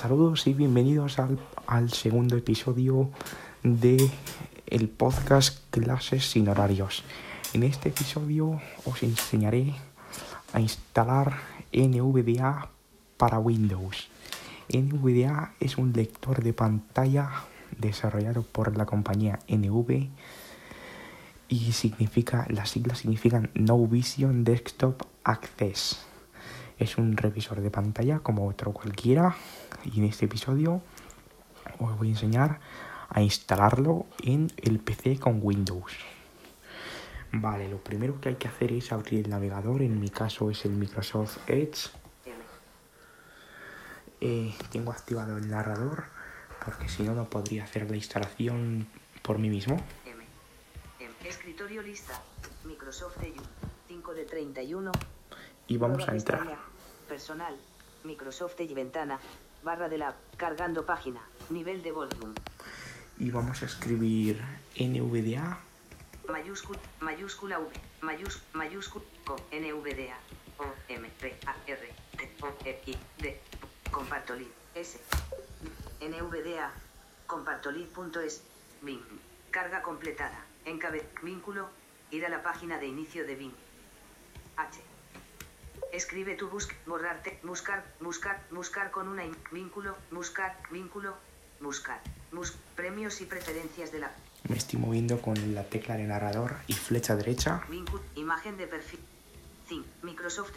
Saludos y bienvenidos al, al segundo episodio de el podcast Clases sin horarios. En este episodio os enseñaré a instalar NVDA para Windows. NVDA es un lector de pantalla desarrollado por la compañía NV y significa, las siglas significan No Vision Desktop Access. Es un revisor de pantalla como otro cualquiera y en este episodio os voy a enseñar a instalarlo en el PC con Windows. Vale, lo primero que hay que hacer es abrir el navegador, en mi caso es el Microsoft Edge. Eh, tengo activado el narrador porque si no no podría hacer la instalación por mí mismo. Escritorio lista. Microsoft Edge. 5 de 31. Y vamos Nueva a entrar. pestaña. Personal. Microsoft Edge ventana. Barra de la. Cargando página. Nivel de volumen. Y vamos a escribir NVDA Mayúscula. Mayúscula V. Mayús, mayúscula. Co. NVDA. O. M. P. A. R. T. O. E. I. D. Compartolid. S. NVDA. Compartolid.es. Bing. Carga completada. Encabe. Vínculo. Ir a la página de inicio de Bing. H. Escribe tu busc, borrarte, buscar, buscar, buscar con una vínculo, buscar, vínculo, buscar, bus, premios y preferencias de la Me estoy moviendo con la tecla de narrador y flecha derecha. vínculo, imagen de perfil, 5, Microsoft,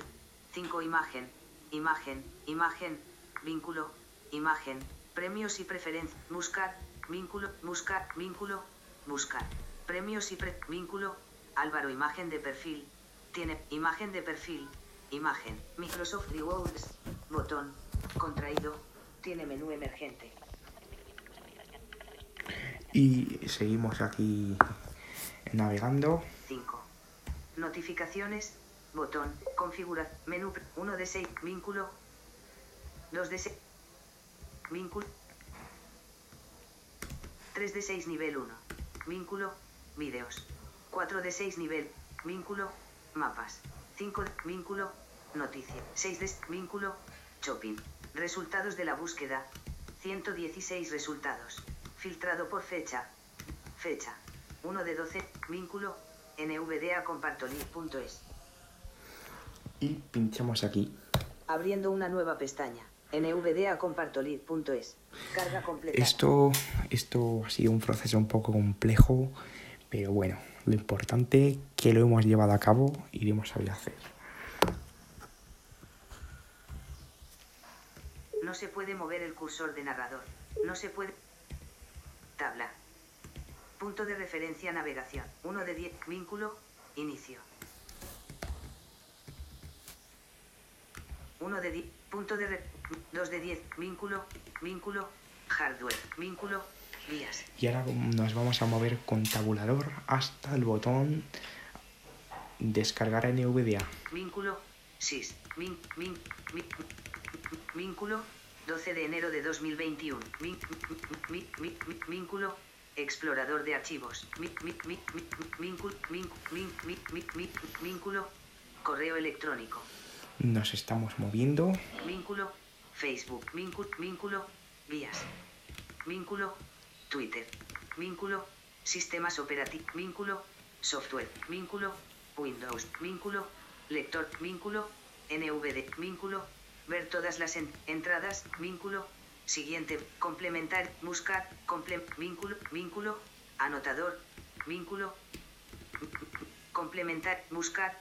5 imagen, imagen, imagen, vínculo, imagen, premios y preferencias, buscar, vínculo, buscar, vínculo, buscar, premios y pre, vínculo, Álvaro, imagen de perfil, tiene imagen de perfil, imagen, Microsoft Rewards, botón, contraído, tiene menú emergente. Y seguimos aquí navegando. 5. Notificaciones, botón, configurar, menú, 1 de 6, vínculo, 2 de 6, vínculo, 3 de 6 nivel 1, vínculo, vídeos, 4 de 6 nivel, vínculo, mapas, 5 de, vínculo, noticia, 6 de, vínculo, shopping, resultados de la búsqueda, 116 resultados, filtrado por fecha, fecha, 1 de 12, vínculo, nvda compartolid.es. Y pinchamos aquí. Abriendo una nueva pestaña, nvda compartolid.es. Carga completada. Esto, esto ha sido un proceso un poco complejo, pero bueno, lo importante que lo hemos llevado a cabo y lo hemos sabido hacer. No se puede mover el cursor de narrador. No se puede. Tabla. Punto de referencia navegación. 1 de 10. Vínculo. Inicio. 1 de 10. Punto de 2 de 10. Vínculo. Vínculo. Hardware. Vínculo. Vías. Y ahora nos vamos a mover con tabulador hasta el botón descargar NVDA. Vínculo. SIS. Vin, vin, vin- vínculo. 12 de enero de 2021. Vin- vi- vi- vi- vínculo. Explorador de archivos. Vínculo. Correo electrónico. Nos estamos moviendo. Vínculo. Facebook. Vínculo. Vías. Vínculo. Twitter. Vínculo. Sistemas operativos. Vínculo. Software. Vínculo. Windows. Vínculo. Lector. Vínculo. NVD. Vínculo. Ver todas las en- entradas. Vínculo. Siguiente. Complementar. Buscar. Comple vínculo. Vínculo. Anotador. Vínculo. Complementar. Buscar.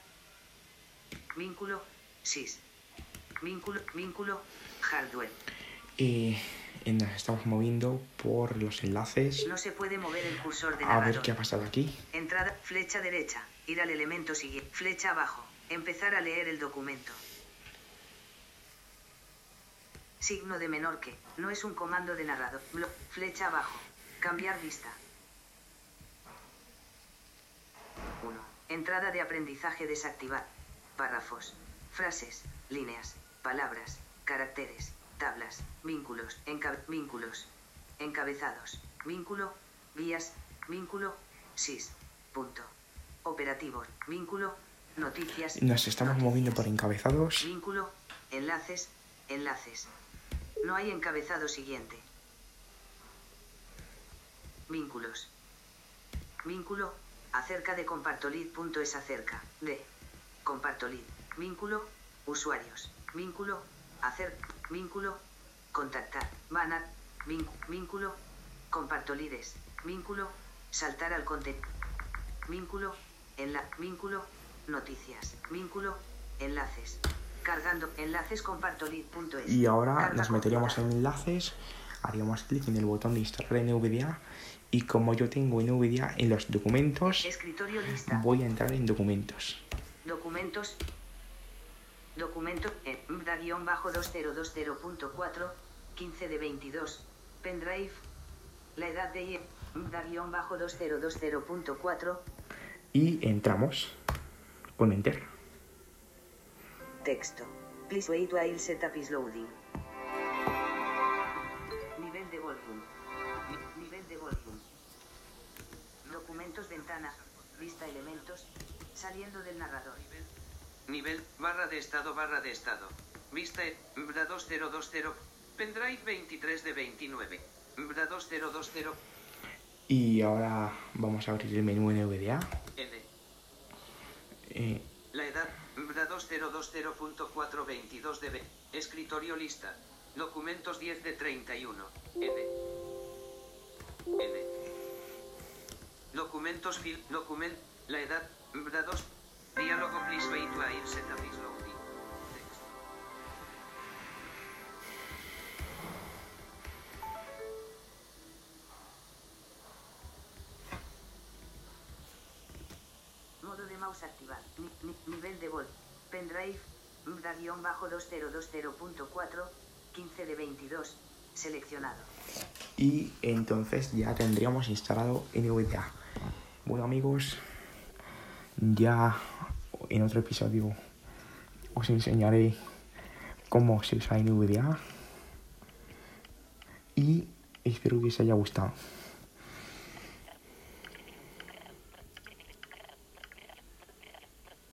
Vínculo. SIS. Vínculo. Vínculo. Hardware. Y nos estamos moviendo por los enlaces. No se puede mover el cursor de A ver qué ha pasado aquí. Entrada, flecha derecha, ir al elemento siguiente, flecha abajo, empezar a leer el documento. Signo de menor que, no es un comando de narrador. Blo- flecha abajo, cambiar vista. 1. Entrada de aprendizaje desactivar. Párrafos, frases, líneas, palabras, caracteres, tablas, vínculos, vínculos, encabezados, vínculo, vías, vínculo, SIS, punto. Operativos, vínculo, noticias. Nos estamos moviendo por encabezados. Vínculo, enlaces, enlaces. No hay encabezado siguiente. Vínculos. Vínculo. Acerca de Compartolid. Es acerca de Compartolid. Vínculo. Usuarios. Vínculo. Hacer. Vínculo. Contactar. Banat. Vínculo. Compartolides. Vínculo. Saltar al contenido. Vínculo. la Vínculo. Noticias. Vínculo. Enlaces. Cargando enlaces compartolid.es. Y ahora nos meteríamos en enlaces, haríamos clic en el botón de instalar NVDA y como yo tengo NVDA en los documentos, Escritorio lista. voy a entrar en documentos. Documentos. Documento en MDA-2020.4, 15 de 22. Pendrive. La edad de MDA-2020.4. Y entramos con Enter. Texto. Please wait while setup is loading. Nivel de volumen. Ni- Nivel de volumen. Documentos ventana. Vista elementos. Saliendo del narrador. Nivel, barra de estado, barra de estado. Vista, BRA 2020. Pendrive 23 de 29. BRA 2020. Y ahora vamos a abrir el menú NVDA. N. Eh, 2020.422 de B. Escritorio lista. Documentos 10 de 31. N. N. Documentos fil. Document. La edad, BRA 2. Diálogo please wait while setup is loading. Modo de mouse ni- nivel de vol. Pendrive. MDA-2020.4. 15 de 22. Seleccionado. y entonces ya tendríamos instalado NVDA. Bueno amigos, ya en otro episodio os enseñaré cómo se usa NVDA y espero que os haya gustado.